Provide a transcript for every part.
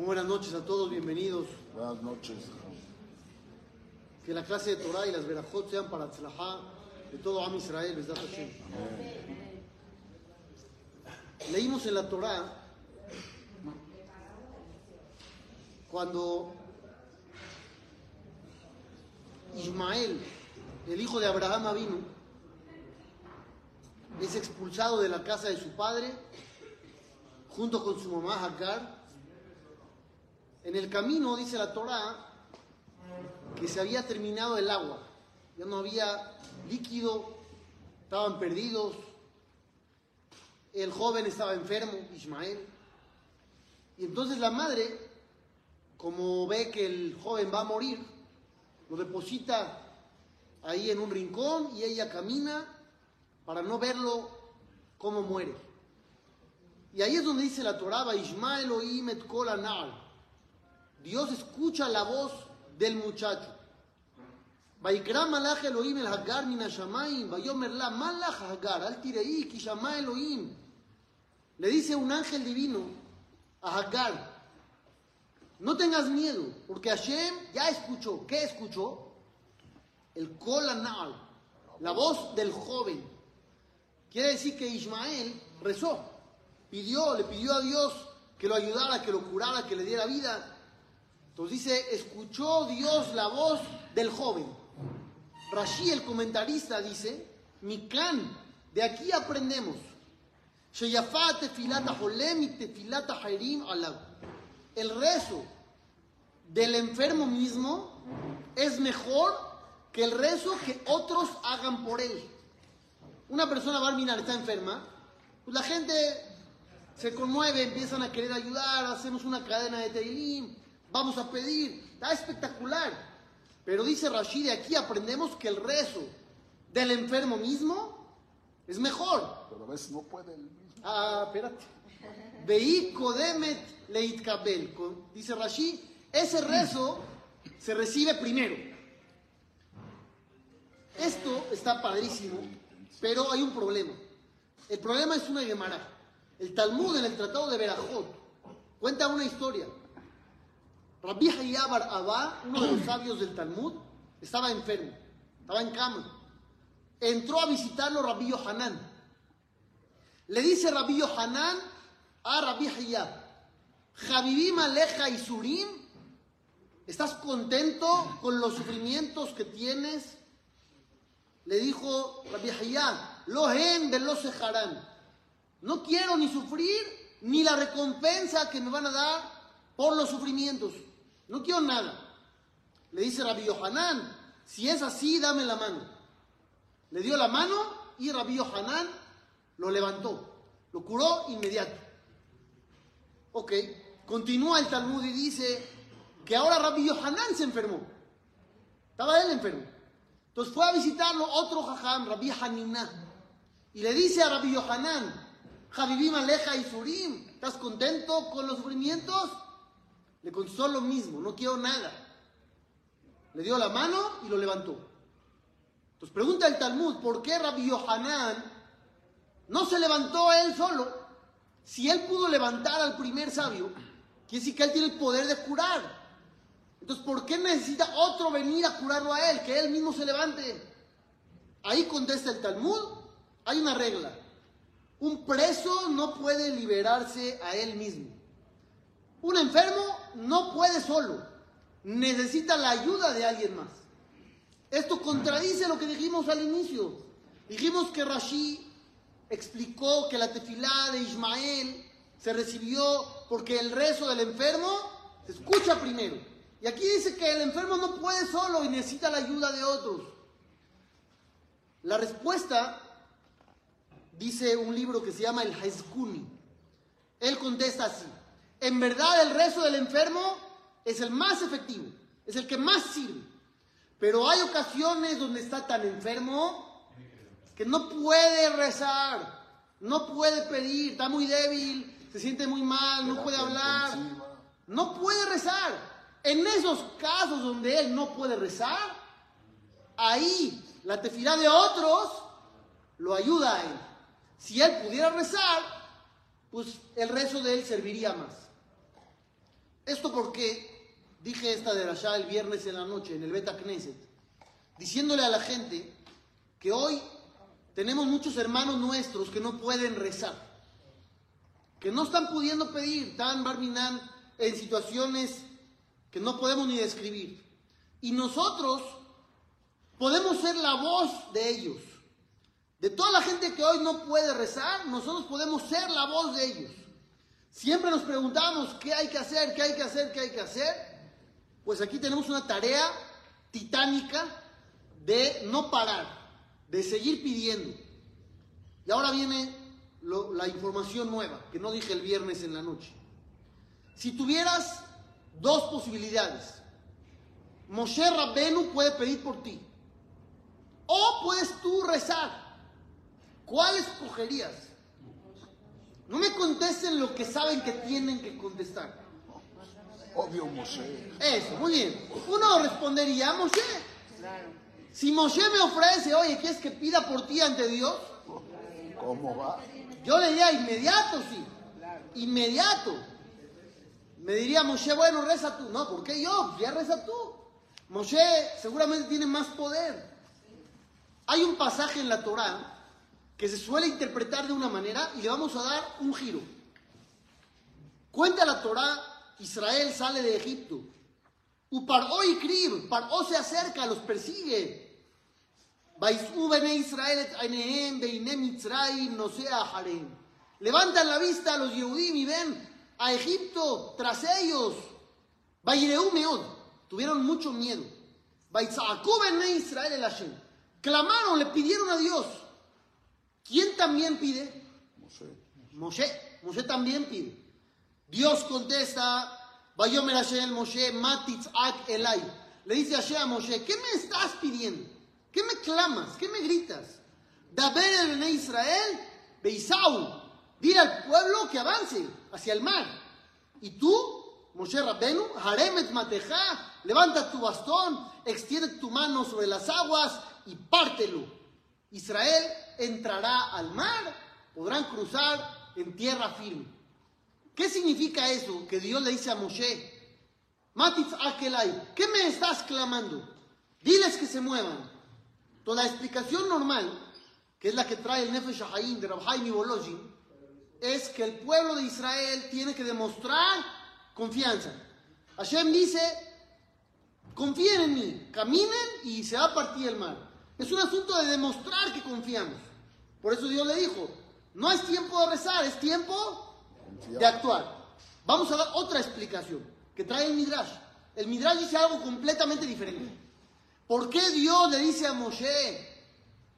Muy buenas noches a todos, bienvenidos. Buenas noches. Que la clase de Torah y las verajot sean para Tzlajá de todo Am Israel, Besdat Hashem. Leímos en la Torah cuando Ismael, el hijo de Abraham vino, es expulsado de la casa de su padre junto con su mamá Hagar. En el camino, dice la Torah, que se había terminado el agua, ya no había líquido, estaban perdidos, el joven estaba enfermo, Ismael, y entonces la madre, como ve que el joven va a morir, lo deposita ahí en un rincón y ella camina para no verlo cómo muere. Y ahí es donde dice la Torah, Ismael oim et kol anal. Dios escucha la voz del muchacho. ויקרא מלאך אלוהים אל הגר מן השמיים, ויאמר לה, מה לך הגר? אל תראי, כי שמע אלוהים. Le dice un ángel divino a Hagar, no tengas miedo, porque Hashem ya escuchó. ¿Qué escuchó? El Kolanal, la voz del joven. Quiere decir que Ismael rezó, pidió, le pidió a Dios que lo ayudara, que lo curara, que le diera vida. Entonces dice, escuchó Dios la voz del joven. Rashi, el comentarista, dice, Mikan, de aquí aprendemos. El rezo del enfermo mismo es mejor que el rezo que otros hagan por él. Una persona barminar está enferma, pues la gente se conmueve, empiezan a querer ayudar, hacemos una cadena de teilim, vamos a pedir, está espectacular. Pero dice Rashid, aquí aprendemos que el rezo del enfermo mismo es mejor. Pero a veces no puede el mismo. Ah, espérate. Veí kodemet leitkabel. Dice Rashid, ese rezo se recibe primero. Esto está padrísimo, pero hay un problema. El problema es una Gemara. El Talmud en el Tratado de Berajot cuenta una historia. Rabbi Hayyabar Abba, uno de los sabios del Talmud, estaba enfermo, estaba en cama. Entró a visitarlo Rabbi Yohanan. Le dice Rabbi Yohanan a Rabbi Hayyab, Javivim Aleja y Surim, ¿estás contento con los sufrimientos que tienes? Le dijo Rabbi Hayyab, Lohen de los No quiero ni sufrir ni la recompensa que me van a dar por los sufrimientos. No quiero nada. Le dice Rabbi Yohanan, si es así, dame la mano. Le dio la mano y Rabbi Yohanan lo levantó. Lo curó inmediato. Ok, continúa el Talmud y dice que ahora Rabbi Yohanan se enfermó. Estaba él enfermo. Entonces fue a visitarlo otro jajam, Rabbi Haniná. Y le dice a Rabbi Yohanan, Javivim Aleja y Surim, ¿estás contento con los sufrimientos? Le contestó lo mismo, no quiero nada. Le dio la mano y lo levantó. Entonces pregunta el Talmud, ¿por qué Rabbi Yohanan no se levantó él solo? Si él pudo levantar al primer sabio, quiere decir que él tiene el poder de curar. Entonces, ¿por qué necesita otro venir a curarlo a él? Que él mismo se levante. Ahí contesta el Talmud, hay una regla. Un preso no puede liberarse a él mismo. Un enfermo no puede solo, necesita la ayuda de alguien más. Esto contradice lo que dijimos al inicio. Dijimos que Rashi explicó que la tefilá de Ismael se recibió porque el rezo del enfermo se escucha primero. Y aquí dice que el enfermo no puede solo y necesita la ayuda de otros. La respuesta dice un libro que se llama El Haizkuni. Él contesta así. En verdad el rezo del enfermo es el más efectivo, es el que más sirve. Pero hay ocasiones donde está tan enfermo que no puede rezar, no puede pedir, está muy débil, se siente muy mal, no puede hablar, no puede rezar. En esos casos donde él no puede rezar, ahí la tefilá de otros lo ayuda a él. Si él pudiera rezar, pues el rezo de él serviría más. Esto porque dije esta de allá el viernes en la noche en el Beta Knesset, diciéndole a la gente que hoy tenemos muchos hermanos nuestros que no pueden rezar, que no están pudiendo pedir, están Barminan en situaciones que no podemos ni describir. Y nosotros podemos ser la voz de ellos. De toda la gente que hoy no puede rezar, nosotros podemos ser la voz de ellos. Siempre nos preguntamos qué hay que hacer, qué hay que hacer, qué hay que hacer. Pues aquí tenemos una tarea titánica de no parar, de seguir pidiendo. Y ahora viene la información nueva, que no dije el viernes en la noche. Si tuvieras dos posibilidades, Moshe Rabbenu puede pedir por ti, o puedes tú rezar. ¿Cuál escogerías? No me contesten lo que saben que tienen que contestar. Obvio Moshe. Eso, muy bien. Uno respondería, Moshe. Si Moshe me ofrece, oye, ¿quieres que pida por ti ante Dios? ¿Cómo va? Yo le diría inmediato, sí. Inmediato. Me diría Moshe, bueno, reza tú. No, ¿por qué yo? Ya reza tú. Moshe seguramente tiene más poder. Hay un pasaje en la Torá que se suele interpretar de una manera y le vamos a dar un giro. Cuenta la Torá, Israel sale de Egipto. Uparó y Krib, Paró se acerca, los persigue. Levantan la vista a los Yehudim y ven a Egipto tras ellos. Tuvieron mucho miedo. Israel el. Clamaron, le pidieron a Dios. ¿Quién también pide? Moshe. Moshe. Moshe también pide. Dios contesta, Vayomer Hashem Moshe, Matitzak Elai. Le dice Hashem a Moshe, ¿qué me estás pidiendo? ¿Qué me clamas? ¿Qué me gritas? Daber el Bene Israel, Beisau. Dile al pueblo que avance hacia el mar. Y tú, Moshe Rabbenu, Haremet Mateja, levanta tu bastón, extiende tu mano sobre las aguas y pártelo. Israel entrará al mar, podrán cruzar en tierra firme. ¿Qué significa eso que Dios le dice a Moshe? Matitz Akelai, ¿qué me estás clamando? Diles que se muevan. Toda la explicación normal, que es la que trae el Nefesh Haim de Rabhaim Bolojin, es que el pueblo de Israel tiene que demostrar confianza. Hashem dice, confíen en mí, caminen y se va a partir el mar. Es un asunto de demostrar que confiamos. Por eso Dios le dijo, no es tiempo de rezar, es tiempo de actuar. Vamos a dar otra explicación que trae el Midrash. El Midrash dice algo completamente diferente. ¿Por qué Dios le dice a Moshe,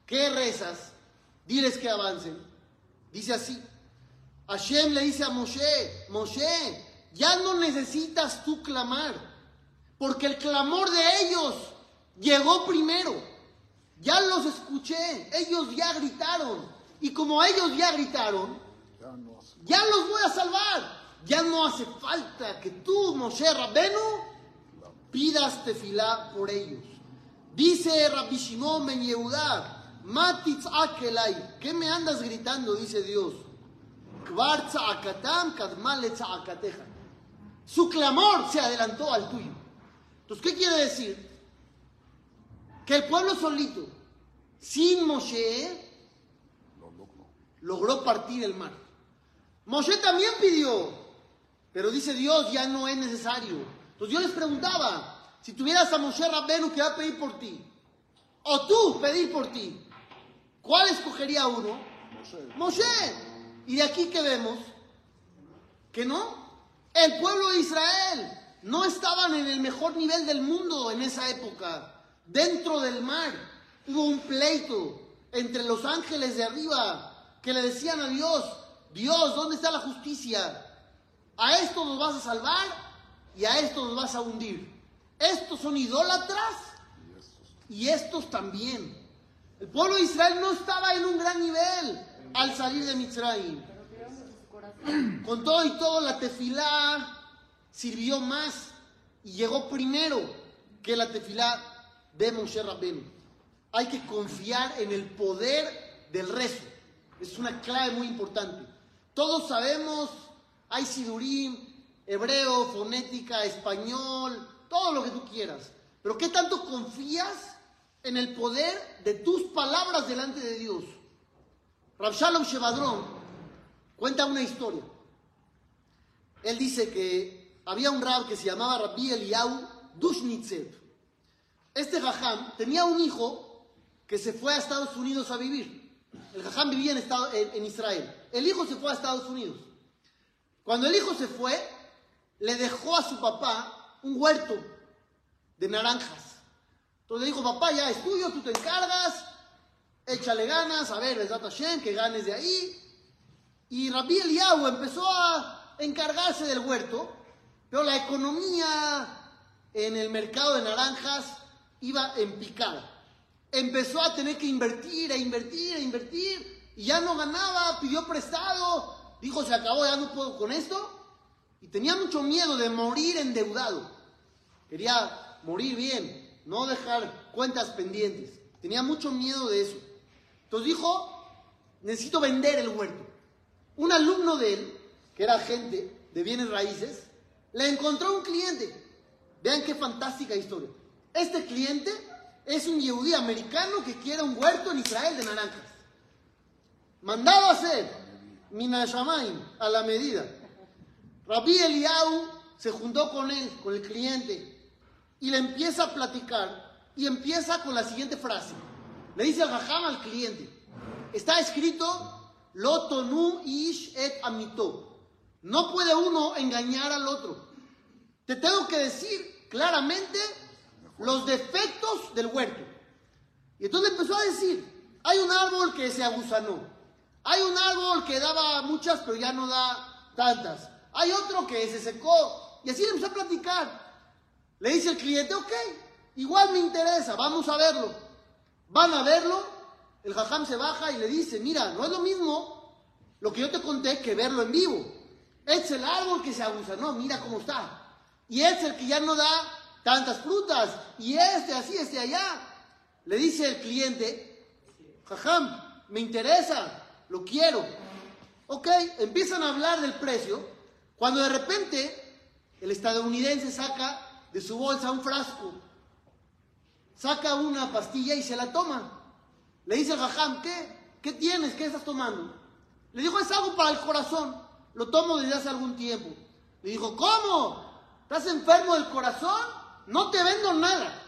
¿qué rezas? Diles que avancen. Dice así. Hashem le dice a Moshe, Moshe, ya no necesitas tú clamar, porque el clamor de ellos llegó primero. Ya los escuché, ellos ya gritaron. Y como ellos ya gritaron, Ya no hace. ya los voy a salvar. Ya no hace falta que tú, Moshe Rabbenu, pidas tefilá por ellos. Dice Rabbi Shimon ben Yehudá, Matitz Akelai, ¿qué me andas gritando? Dice Dios. Kvar. Su clamor se adelantó al tuyo. Entonces, ¿qué quiere decir? Que el pueblo solito, sin Moshe, Lo logró. logró partir el mar. Moshe también pidió, pero dice Dios, ya no es necesario. Entonces yo les preguntaba, si tuvieras a Moshe Rabbenu que va a pedir por ti, o tú pedir por ti, ¿cuál escogería uno? Moshe. Moshe. Y de aquí que vemos que no, el pueblo de Israel no estaban en el mejor nivel del mundo en esa época. Dentro del mar hubo un pleito entre los ángeles de arriba que le decían a Dios, Dios, ¿dónde está la justicia? A esto nos vas a salvar y a esto nos vas a hundir. Estos son idólatras Y estos. también. El pueblo de Israel no estaba en un gran nivel al salir de Mitzrayim. Con todo y todo, la tefilá sirvió más y llegó primero que la tefilá de Moshe Rabbenu. Hay que confiar en el poder del rezo. Es una clave muy importante. Todos sabemos, hay sidurim, hebreo, fonética, español, todo lo que tú quieras. Pero ¿qué tanto confías en el poder de tus palabras delante de Dios? Rav Shalom Shevadron cuenta una historia. Él dice que había un rab que se llamaba Rabbi Eliyahu Dushnitzev. Este jajam tenía un hijo que se fue a Estados Unidos a vivir. El jajam vivía en, Israel. El hijo se fue a Estados Unidos. Cuando el hijo se fue, le dejó a su papá un huerto de naranjas. Entonces le dijo, papá, ya es tuyo, tú te encargas, échale ganas, a ver, Besat Hashem, que ganes de ahí. Y Rabbi Eliyahu empezó a encargarse del huerto, pero la economía en el mercado de naranjas iba en picada. Empezó a tener que invertir, a invertir, a invertir, y ya no ganaba, pidió prestado, dijo, se acabó, ya no puedo con esto. Y tenía mucho miedo de morir endeudado. Quería morir bien, no dejar cuentas pendientes. Tenía mucho miedo de eso. Entonces dijo, necesito vender el huerto. Un alumno de él, que era agente de bienes raíces, le encontró un cliente. Vean qué fantástica historia. Este cliente es un yehudí americano que quiere un huerto en Israel de naranjas. Mandado a hacer, Minashamayim, a la medida. Rabbi Eliyahu se juntó con él, con el cliente, y le empieza a platicar, y empieza con la siguiente frase. Le dice al Raham al cliente, está escrito, Lo tonu ish et amito. No puede uno engañar al otro. Te tengo que decir claramente los defectos del huerto. Y entonces empezó a decir, hay un árbol que se agusanó, hay un árbol que daba muchas pero ya no da tantas, hay otro que se secó, y así empezó a platicar. Le dice el cliente, ok, igual me interesa, vamos a verlo. Van a verlo, el jajam se baja y le dice, mira, no es lo mismo lo que yo te conté que verlo en vivo. Es el árbol que se agusanó, mira cómo está. Y es el que ya no da tantas frutas. Y este así, este allá. Le dice el cliente, jajam, me interesa, lo quiero. Ok, empiezan a hablar del precio, cuando de repente el estadounidense saca de su bolsa un frasco, saca una pastilla y se la toma. Le dice el jajam, ¿qué? ¿Qué tienes? ¿Qué estás tomando? Le dijo, es algo para el corazón, lo tomo desde hace algún tiempo. Le dijo, ¿cómo? ¿Estás enfermo del corazón? No te vendo nada.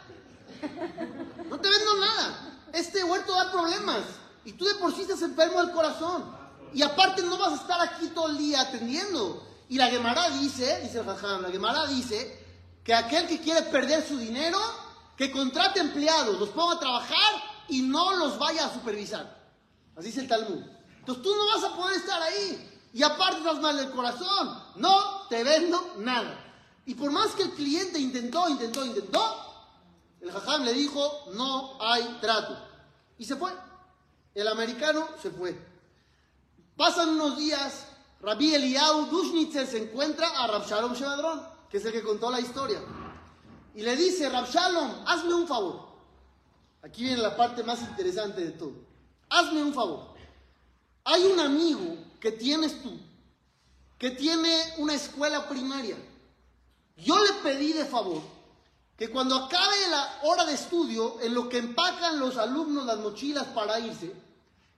No te vendo nada. Este huerto da problemas. Y tú de por sí estás enfermo del corazón. Y aparte no vas a estar aquí todo el día atendiendo. Y la Gemara dice, dice el Jajam, la Gemara dice que aquel que quiere perder su dinero, que contrate empleados, los ponga a trabajar y no los vaya a supervisar. Así dice el Talmud. Entonces tú no vas a poder estar ahí. Y aparte estás mal del corazón. No te vendo nada. Y por más que el cliente intentó, intentó, intentó, el jajam le dijo, no hay trato. Y se fue. El americano se fue. Pasan unos días, Rabbi Eliyahu Dushnitzer se encuentra a Rab Shalom Shevadron, que es el que contó la historia. Y le dice, Rab Shalom, hazme un favor. Aquí viene la parte más interesante de todo. Hazme un favor. Hay un amigo que tienes tú, que tiene una escuela primaria. Yo le pedí de favor que cuando acabe la hora de estudio, en lo que empacan los alumnos las mochilas para irse,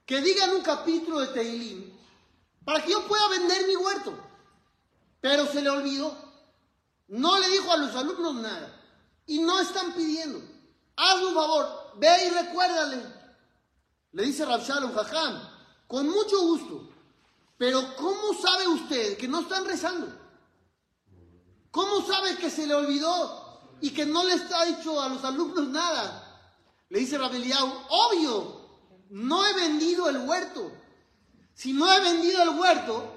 que digan un capítulo de Teilim para que yo pueda vender mi huerto. Pero se le olvidó. No le dijo a los alumnos nada. Y no están pidiendo. Hazme un favor, ve y recuérdale. Le dice Rab Shalom Jajam, con mucho gusto. Pero ¿cómo sabe usted que no están rezando? ¿Cómo sabe que se le olvidó y que no le está dicho a los alumnos nada? Le dice Rabeliau, obvio, no he vendido el huerto. Si no he vendido el huerto,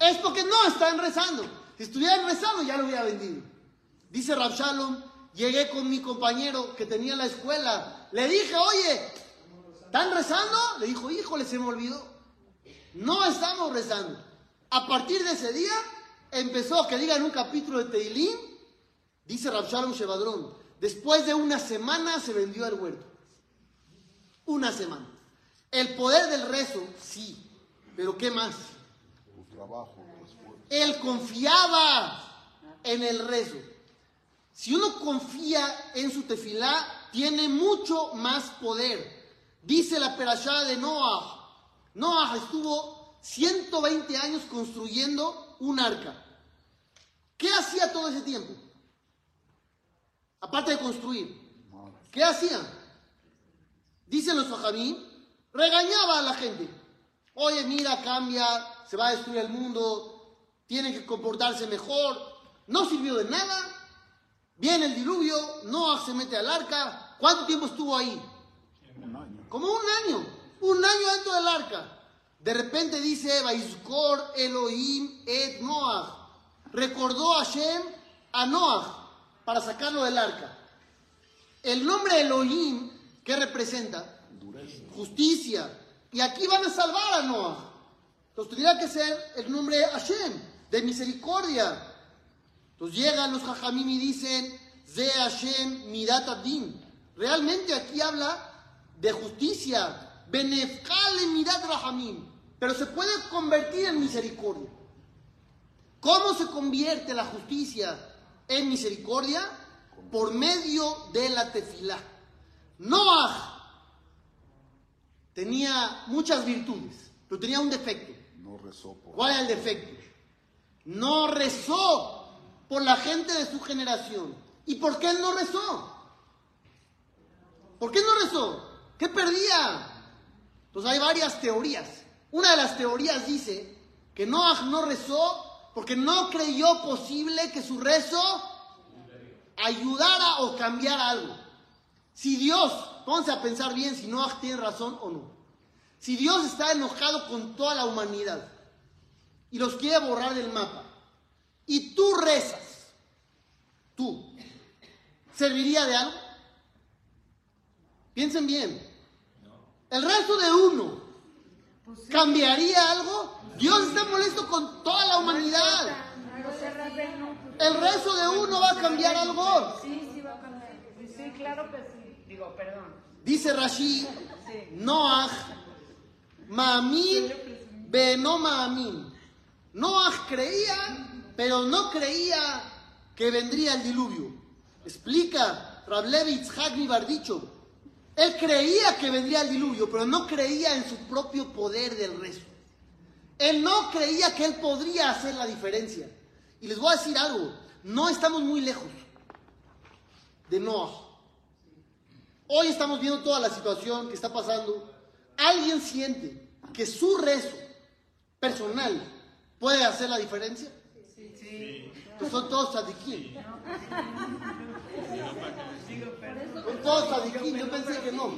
es porque no están rezando. Si estuvieran rezando, ya lo hubiera vendido. Dice Rab Shalom, llegué con mi compañero que tenía en la escuela. Le dije, oye, ¿están rezando? Le dijo, híjole, se me olvidó. No estamos rezando. A partir de ese día, empezó que digan un capítulo de Teilín, dice Rab Shalom Shevadrón, después de una semana se vendió el huerto. Una semana. El poder del rezo, sí, pero ¿qué más? Tu trabajo. Él confiaba en el rezo. Si uno confía en su tefilá, tiene mucho más poder. Dice la perashá de Noah. Noah estuvo 120 años construyendo un arca. ¿Qué hacía todo ese tiempo? Aparte de construir. ¿Qué hacía? Dicen los fajamí, regañaba a la gente. Oye, mira, cambia, se va a destruir el mundo, tienen que comportarse mejor. No sirvió de nada. Viene el diluvio, Noah se mete al arca. ¿Cuánto tiempo estuvo ahí? Un año. Como un año. Un año dentro del arca. De repente dice, Vaizkor Elohim et Noah. Recordó a Shem a Noah para sacarlo del arca. El nombre Elohim, ¿qué representa? Justicia. Y aquí van a salvar a Noah. Entonces tendría que ser el nombre Hashem, de misericordia. Entonces llegan los Jajamim y dicen, Ze Hashem Midat Adin. Realmente aquí habla de justicia. Benefkale Midat Rahamim. Pero se puede convertir en misericordia. ¿Cómo se convierte la justicia en misericordia? Por medio de la tefilá. Noah tenía muchas virtudes, pero tenía un defecto. No rezó por ¿Cuál era el defecto? No rezó por la gente de su generación. ¿Y por qué no rezó? ¿Por qué no rezó? ¿Qué perdía? Entonces hay varias teorías. Una de las teorías dice que Noah no rezó porque no creyó posible que su rezo ayudara o cambiara algo. Si Dios, pónganse a pensar bien si Noah tiene razón o no. Si Dios está enojado con toda la humanidad y los quiere borrar del mapa, y tú rezas, tú, ¿serviría de algo? Piensen bien. El resto de uno, ¿cambiaría algo? Dios está molesto con toda la humanidad. El resto de uno va a cambiar algo. Sí, sí va a cambiar. Sí, sí, claro que sí. Digo, perdón. Dice Rashi, Noah, Maamin, Beno Maamin. Noah creía, pero no creía que vendría el diluvio. Explica Rablevi Itzhak Bardicho. Él creía que vendría el diluvio, pero no creía en su propio poder del rezo. Él no creía que él podría hacer la diferencia. Y les voy a decir algo, no estamos muy lejos de Noah. Hoy estamos viendo toda la situación que está pasando. ¿Alguien siente que su rezo personal puede hacer la diferencia? Pues son todos tzadikim. Yo pensé que no.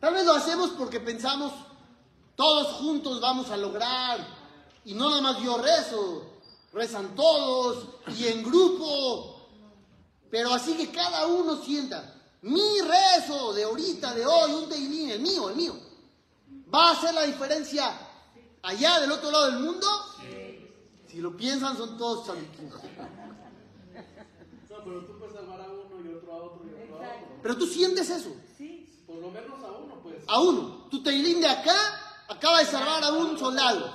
Tal vez lo hacemos porque pensamos, todos juntos vamos a lograr, y no nada más yo rezo, rezan todos, y en grupo, pero así que cada uno sienta, mi rezo de ahorita, de hoy, un teilín, el mío, el mío, ¿va a hacer la diferencia allá del otro lado del mundo? Si lo piensan, son todos tzadikim. No, pero tú puedes salvar a uno y otro a otro y otro a otro. Pero tú sientes eso, Por lo menos a uno, pues. a uno. Tu teilín de acá acaba de salvar a un soldado.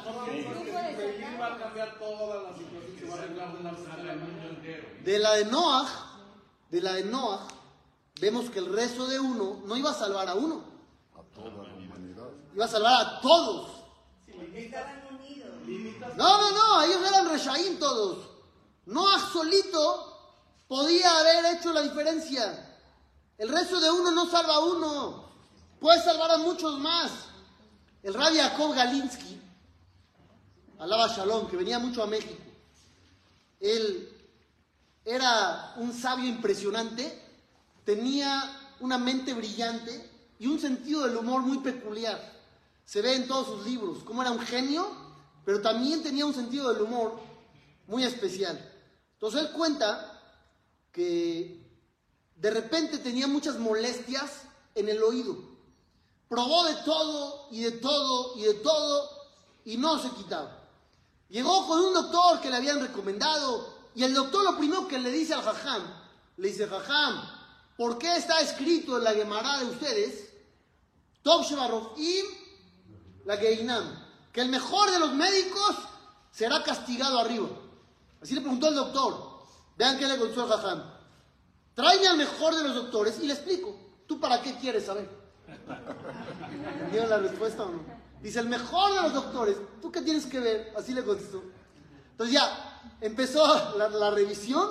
Va a cambiar toda la situación, se va a arreglar de la mundo entero. De la de Noah, de la de Noah, vemos que el rezo de uno no iba a salvar a uno, a toda la humanidad. iba a salvar a todos. No, no, no, ellos eran reshaín todos. Noah solito podía haber hecho la diferencia. El rezo de uno no salva a uno, puede salvar a muchos más. El rabbi Jacob Galinsky, alaba Shalom, que venía mucho a México, él era un sabio impresionante, tenía una mente brillante y un sentido del humor muy peculiar. Se ve en todos sus libros, cómo era un genio, pero también tenía un sentido del humor muy especial. Entonces él cuenta que de repente tenía muchas molestias en el oído. Probó de todo y de todo y de todo y no se quitaba. Llegó con un doctor que le habían recomendado y el doctor lo primero que le dice al jajam, le dice, jajam, ¿por qué está escrito en la Gemara de ustedes? Top Shebarofim, la Geinam. Que el mejor de los médicos será castigado arriba. Así le preguntó el doctor. Vean qué le contestó el jajam. Tráeme al mejor de los doctores y le explico. ¿Tú para qué quieres saber? ¿Entendieron la respuesta o no? Dice, el mejor de los doctores. ¿Tú qué tienes que ver? Así le contestó. Entonces ya, empezó la, la revisión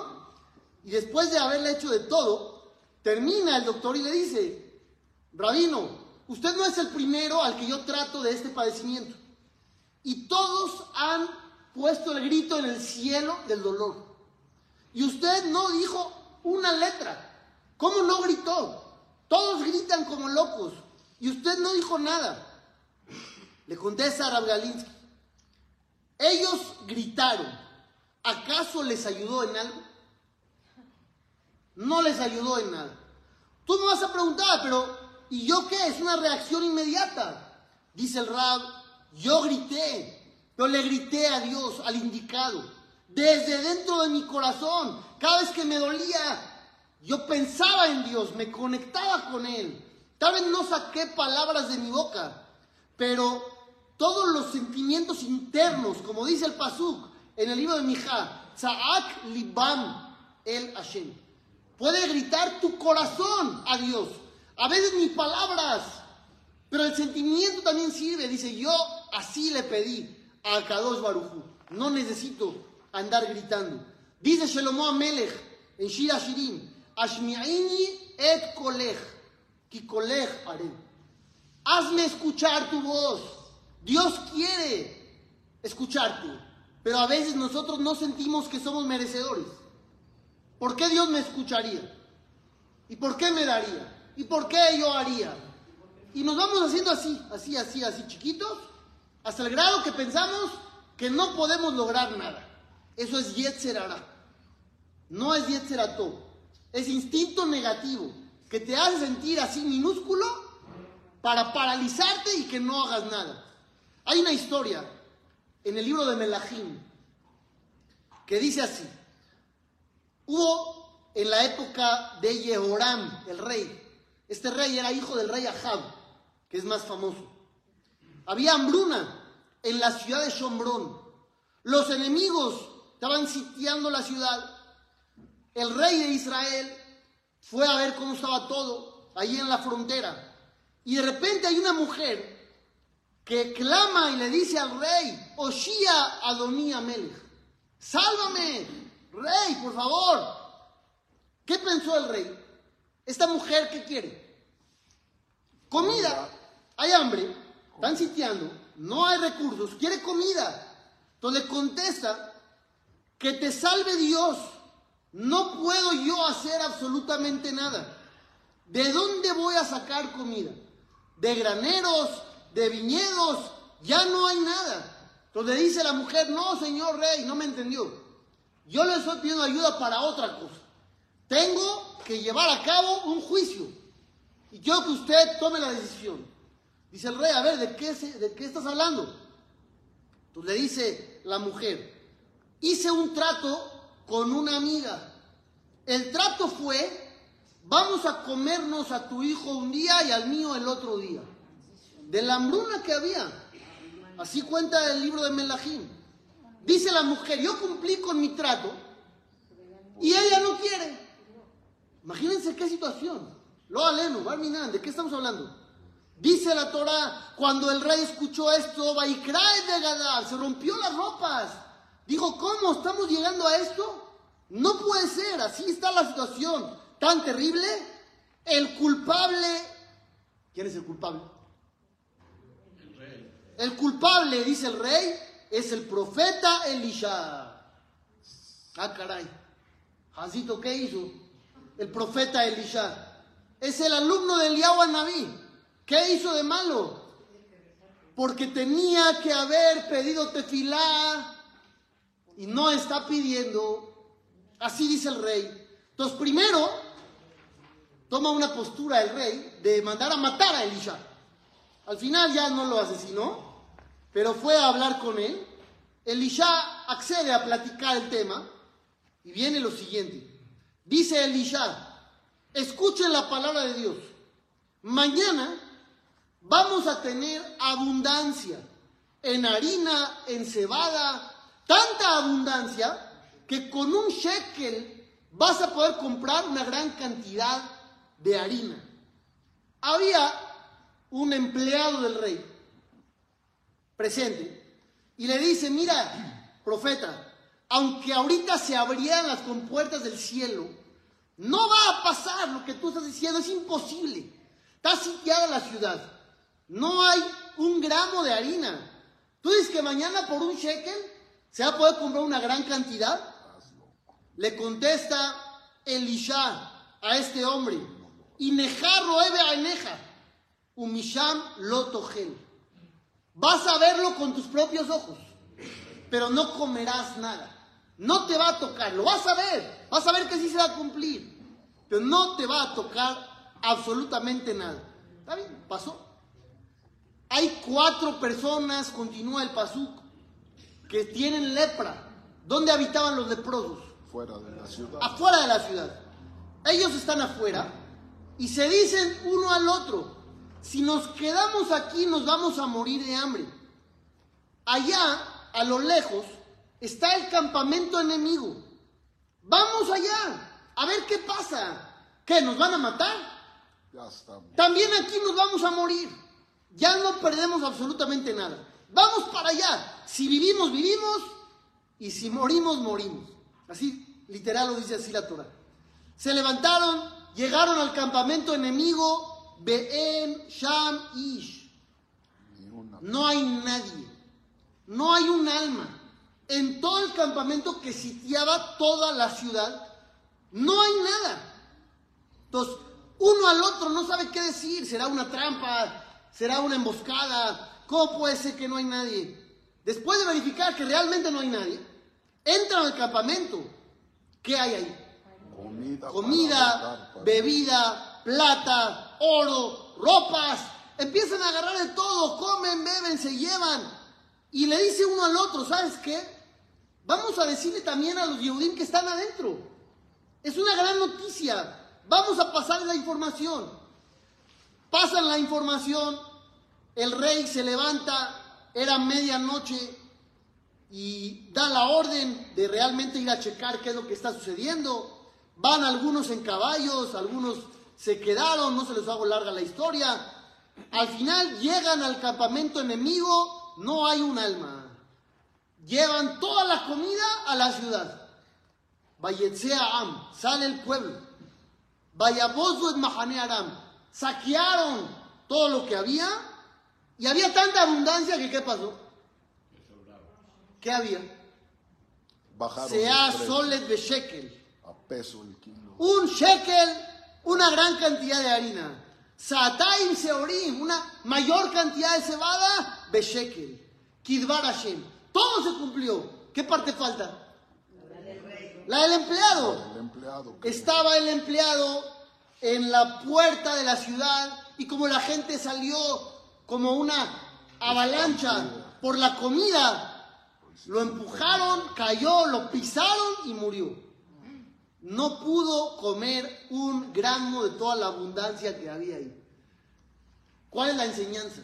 y después de haberle hecho de todo, termina el doctor y le dice, Rabino, usted no es el primero al que yo trato de este padecimiento. Y todos han puesto el grito en el cielo del dolor. Y usted no dijo una letra. ¿Cómo no gritó? Todos gritan como locos. Y usted no dijo nada. Le contesta a Galinsky. Ellos gritaron. ¿Acaso les ayudó en algo? No les ayudó en nada. Tú me vas a preguntar, pero ¿y yo qué? Es una reacción inmediata. Dice el Rab, yo grité, pero le grité a Dios, al indicado, desde dentro de mi corazón. Cada vez que me dolía, yo pensaba en Dios, me conectaba con Él. Tal vez no saqué palabras de mi boca, pero todos los sentimientos internos, como dice el Pasuk en el libro de Mijá, Tza'ak Libam el Hashem. Puede gritar tu corazón a Dios. A veces ni palabras, pero el sentimiento también sirve. Dice, yo así le pedí a Kadosh Baruchu. No necesito andar gritando. Dice Shelomo Amelech en Shira Shirim, Ashmi'ini et kolech, ki kolech haré. Hazme escuchar tu voz. Dios quiere escucharte, pero a veces nosotros no sentimos que somos merecedores. ¿Por qué Dios me escucharía? ¿Y por qué me daría? ¿Y por qué yo haría? Y nos vamos haciendo así, así, así, así, chiquitos, hasta el grado que pensamos que no podemos lograr nada. Eso es Yetzerara. No es Yetzerato. Es instinto negativo que te hace sentir así minúsculo para paralizarte y que no hagas nada. Hay una historia en el libro de Melahim que dice así. Hubo en la época de Yehoram, el rey. Este rey era hijo del rey Ahab, que es más famoso. Había hambruna en la ciudad de Shombrón. Los enemigos estaban sitiando la ciudad. El rey de Israel fue a ver cómo estaba todo allí en la frontera. Y de repente hay una mujer que clama y le dice al rey, Oshia Adonía Melech, sálvame, rey, por favor. ¿Qué pensó el rey? Esta mujer, ¿qué quiere? Comida. Hay hambre, están sitiando, no hay recursos, quiere comida. Entonces le contesta, que te salve Dios, no puedo yo hacer absolutamente nada. ¿De dónde voy a sacar comida? De graneros, de viñedos, ya no hay nada. Entonces dice la mujer, no, señor rey, no me entendió. Yo le estoy pidiendo ayuda para otra cosa. Tengo que llevar a cabo un juicio. Y quiero que usted tome la decisión. Dice el rey, a ver, ¿de qué, se- de qué estás hablando? Entonces le dice la mujer, hice un trato con una amiga. El trato fue, vamos a comernos a tu hijo un día y al mío el otro día. De la hambruna que había. Así cuenta el libro de Melahim. Dice la mujer, yo cumplí con mi trato y ella no quiere. Imagínense qué situación. Lo aleno, Barminan, ¿de qué estamos hablando? Dice la Torah, cuando el rey escuchó esto, Vaikrae de Gadar, se rompió las ropas. Dijo, ¿cómo estamos llegando a esto? No puede ser, así está la situación tan terrible. El culpable, ¿quién es el culpable? El culpable, dice el rey, es el profeta Elisha. Ah, caray. Jancito, ¿qué hizo? El profeta Elisha. Es el alumno de Eliyahu Naví. ¿Qué hizo de malo? Porque tenía que haber pedido tefilá y no está pidiendo. Así dice el rey. Entonces, primero, toma una postura el rey de mandar a matar a Elisha. Al final ya no lo asesinó, pero fue a hablar con él. Elisha accede a platicar el tema y viene lo siguiente. Dice Elisha, escuchen la palabra de Dios. Mañana vamos a tener abundancia en harina, en cebada, tanta abundancia que con un shekel vas a poder comprar una gran cantidad de harina. Había un empleado del rey presente y le dice, mira, profeta, aunque ahorita se abrieran las compuertas del cielo, no va a pasar lo que tú estás diciendo, es imposible. Está sitiada la ciudad, no hay un gramo de harina. Tú dices que mañana por un shekel se va a poder comprar una gran cantidad. Le contesta Elisha a este hombre, Ineja roebe a Eneja, Umisham lotogel. Vas a verlo con tus propios ojos, pero no comerás nada. No te va a tocar, lo vas a ver, vas a ver que sí se va a cumplir, pero no te va a tocar absolutamente nada. ¿Está bien? Pasó. Hay cuatro personas, continúa el pasuk, que tienen lepra. ¿Dónde habitaban los leprosos? Fuera de la ciudad. Afuera de la ciudad. Ellos están afuera y se dicen uno al otro, si nos quedamos aquí nos vamos a morir de hambre. Allá, a lo lejos, está el campamento enemigo. Vamos allá, a ver qué pasa. ¿Qué? ¿Nos van a matar? Ya estamos. También aquí nos vamos a morir. Ya no perdemos absolutamente nada. Vamos para allá. Si vivimos, vivimos. Y si morimos, morimos. Así, literal lo dice así la Torah. Se levantaron, llegaron al campamento enemigo, Be'en, Sham, Ish. No hay nadie. No hay un alma. En todo el campamento que sitiaba toda la ciudad, no hay nada. Entonces, uno al otro no sabe qué decir. ¿Será una trampa? ¿Será una emboscada? ¿Cómo puede ser que no hay nadie? Después de verificar que realmente no hay nadie, entran al campamento. ¿Qué hay ahí? Comida. bebida, plata, oro, ropas. Empiezan a agarrar de todo, comen, beben, se llevan. Y le dice uno al otro, ¿sabes qué? Vamos a decirle también a los Yehudim que están adentro. Es una gran noticia. Vamos a pasar la información. Pasan la información, el rey se levanta, era medianoche y da la orden de realmente ir a checar qué es lo que está sucediendo. Van algunos en caballos, algunos se quedaron, no se les hago larga la historia. Al final llegan al campamento enemigo, no hay un alma. Llevan toda la comida a la ciudad. Vayetsea Am, sale el pueblo. Mahane Aram. Saquearon todo lo que había y había tanta abundancia que ¿qué pasó? ¿Qué había? Bajaron Sea soles de shekel. a peso el kilo. Un shekel, una gran cantidad de harina. Sataim seorim, una mayor cantidad de cebada, de shekel. Kidbar Hashem. Todo se cumplió. ¿Qué parte falta? La del empleado. El empleado. que- Estaba el empleado en la puerta de la ciudad y como la gente salió como una avalancha por la comida, lo empujaron, cayó, lo pisaron y murió. No pudo comer un gramo de toda la abundancia que había ahí. ¿Cuál es la enseñanza?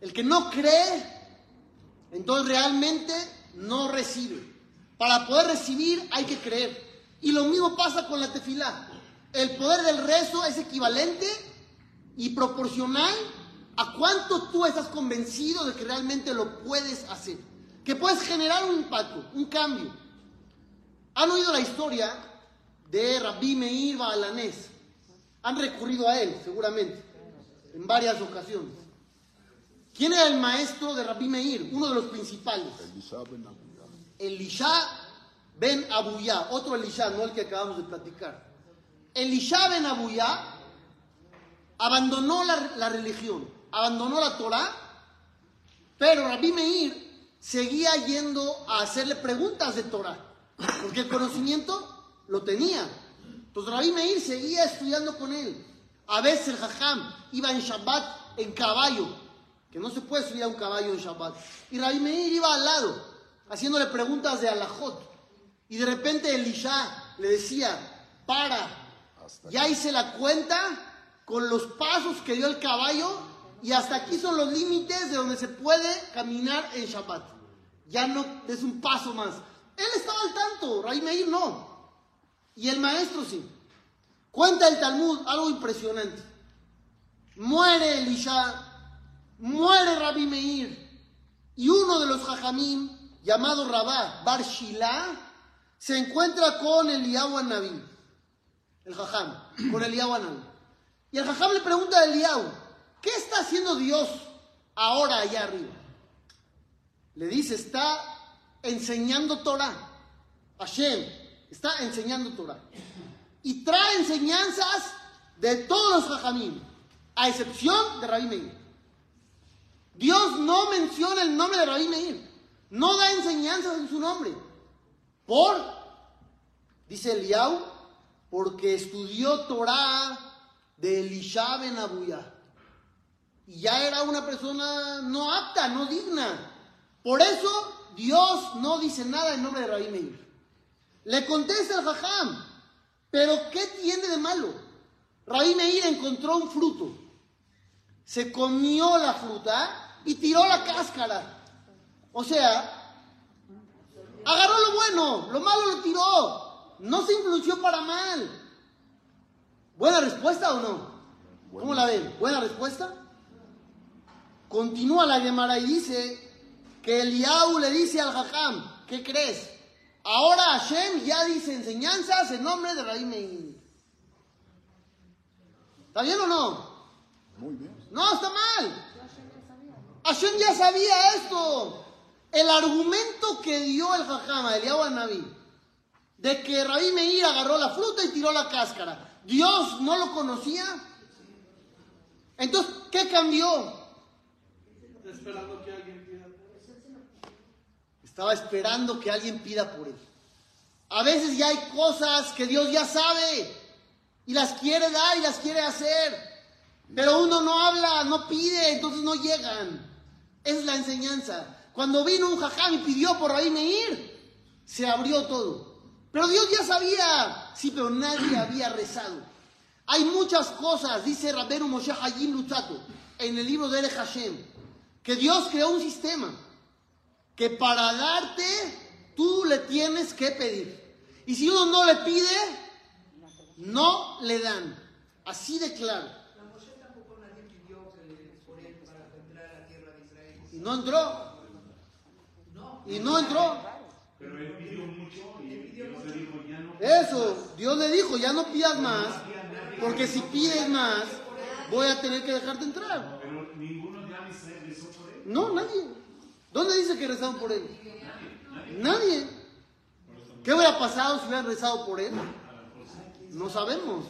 El que no cree, entonces realmente no recibe. Para poder recibir hay que creer. Y lo mismo pasa con la tefilá. El poder del rezo es equivalente y proporcional a cuánto tú estás convencido de que realmente lo puedes hacer. Que puedes generar un impacto, un cambio. Han oído la historia de Rabbi Meir Baalanés. Han recurrido a él, seguramente, en varias ocasiones. ¿Quién era el maestro de Rabbi Meir? Uno de los principales. Elisha ben Abuyá. Elisha ben Abuyá, otro Elisha, no el que acabamos de platicar. Elisha ben Abuyá abandonó la, la religión, abandonó la Torah, pero Rabbi Meir seguía yendo a hacerle preguntas de Torah, porque el conocimiento lo tenía. Entonces Rabbi Meir seguía estudiando con él. A veces el Jajam iba en Shabbat en caballo, que no se puede subir a un caballo en Shabbat. Y Rabbi Meir iba al lado, haciéndole preguntas de alajot. Y de repente Elisha le decía, para, Hasta ya hice la cuenta con los pasos que dio el caballo Y hasta aquí son los límites de donde se puede caminar en Shabbat. Ya no es un paso más. Él estaba al tanto, Rabbi Meir no. Y el maestro sí. Cuenta el Talmud algo impresionante. Muere Elisha, muere Rabbi Meir. Y uno de los jajamim, llamado Rabá Bar Shilá, se encuentra con Eliyahu Naví. El jajam, con Eliyahu Naví. Y el jajam le pregunta a Eliyahu, ¿qué está haciendo Dios ahora allá arriba? Le dice, está enseñando Torah. Hashem está enseñando Torah. Y trae enseñanzas de todos los jajamim, a excepción de Rabbi Meir. Dios no menciona el nombre de Rabbi Meir. No da enseñanzas en su nombre. Por, dice Eliau, porque estudió Torah de Elisha ben Abuyá. Y ya era una persona no apta, no digna. Por eso Dios no dice nada en nombre de Rabbi Meir. Le contesta el Jajam, pero ¿qué tiene de malo? Rabbi Meir encontró un fruto, se comió la fruta y tiró la cáscara. O sea, agarró lo bueno, lo malo lo tiró, no se influyó para mal. ¿Buena respuesta o no? ¿Cómo la ven? ¿Buena respuesta? Continúa la Gemara y dice que Eliau le dice al Jajam, ¿qué crees? Ahora Hashem ya dice enseñanzas en nombre de Rabbi Meir. ¿Está bien o no? Muy bien. No, está mal. Hashem ya sabía esto. El argumento que dio el Jajam a Eliyahu Naví de que Rabbi Meir agarró la fruta y tiró la cáscara. Dios no lo conocía. Entonces, ¿qué cambió? Esperando que alguien pida. Estaba esperando que alguien pida por él. A veces ya hay cosas que Dios ya sabe y las quiere dar y las quiere hacer. Pero uno no habla, no pide, entonces no llegan. Esa es la enseñanza. Cuando vino un jajam y pidió por Rabbi Meir, se abrió todo. Pero Dios ya sabía, sí, pero nadie había rezado. Hay muchas cosas, dice Rabbenu Moshe Hayim Luchato, en el libro de Ere Hashem, que Dios creó un sistema que para darte tú le tienes que pedir. Y si uno no le pide, no le dan. Así de claro. Y no entró. Y no entró. Pero Eso, Dios le dijo, ya no pidas más, porque si pides más, voy a tener que dejarte entrar. Pero ninguno de rezó por él. No, nadie. ¿Dónde dice que rezaron por él? Nadie. ¿Qué hubiera pasado si hubieran rezado por él? No sabemos.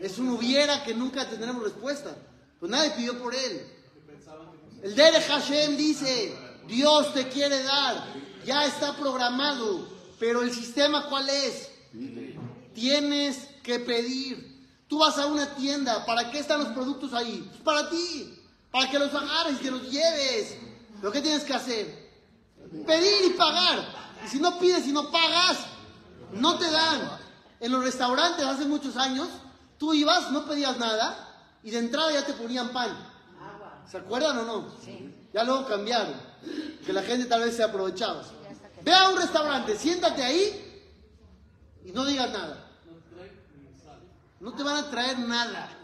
Es un hubiera que nunca tendremos respuesta. Pues nadie pidió por él. El Dere Hashem dice, Dios te quiere dar, ya está programado, pero el sistema cuál es? Tienes que pedir. Tú vas a una tienda, ¿para qué están los productos ahí? Pues para ti, para que los agarres y que los lleves. ¿Pero qué tienes que hacer? Pedir y pagar. Y si no pides y no pagas, no te dan. En los restaurantes hace muchos años, tú ibas, no pedías nada y de entrada ya te ponían pan. ¿Se acuerdan o no? Ya luego cambiaron. Que la gente tal vez se aprovechaba. Ve a un restaurante, siéntate ahí y no digas nada. No te van a traer nada.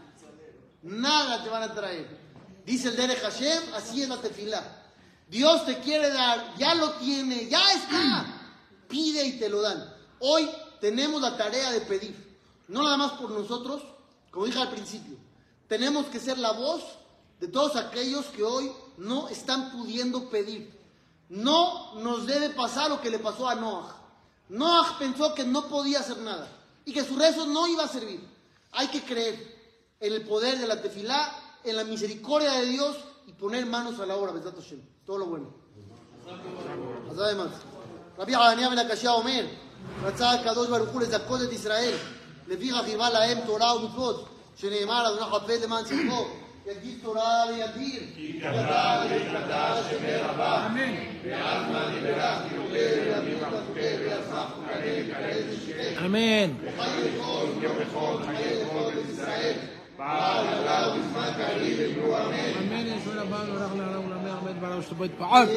Nada te van a traer. Dice el Dere Hashem, así es la tefilá. Dios te quiere dar, ya lo tiene, ya está. Pide y te lo dan. Hoy tenemos la tarea de pedir. No nada más por nosotros, como dije al principio. Tenemos que ser la voz de todos aquellos que hoy no están pudiendo pedir. No nos debe pasar lo que le pasó a Noah. Noah pensó que no podía hacer nada y que su rezo no iba a servir. Hay que creer en el poder de la tefilá, en la misericordia de Dios y poner manos a la obra, Besat Hashem. Todo lo bueno. אז además, רבי חנניה בן הקשיא אומר, רצה הקדוש ברוך הוא לזכות את ישראל, לפיכך חיבה להם תורה ומצוות, שנאמר, אדוני חפץ למען צדקו, יגיד תורה וידיר. כי גדל וקדש שמר הבא, אמן. ואז מה נברח יותר ימים החוקר ויצמח וכנה וכנה ושירת. אמן. וחי לכל יום וכל חי לכל ישראל. פעל עליו בזמן קריב אמרו אמן. אמן. יש רבנו רחל עליו ולמי עמד בעולם שתבוא יתפעל.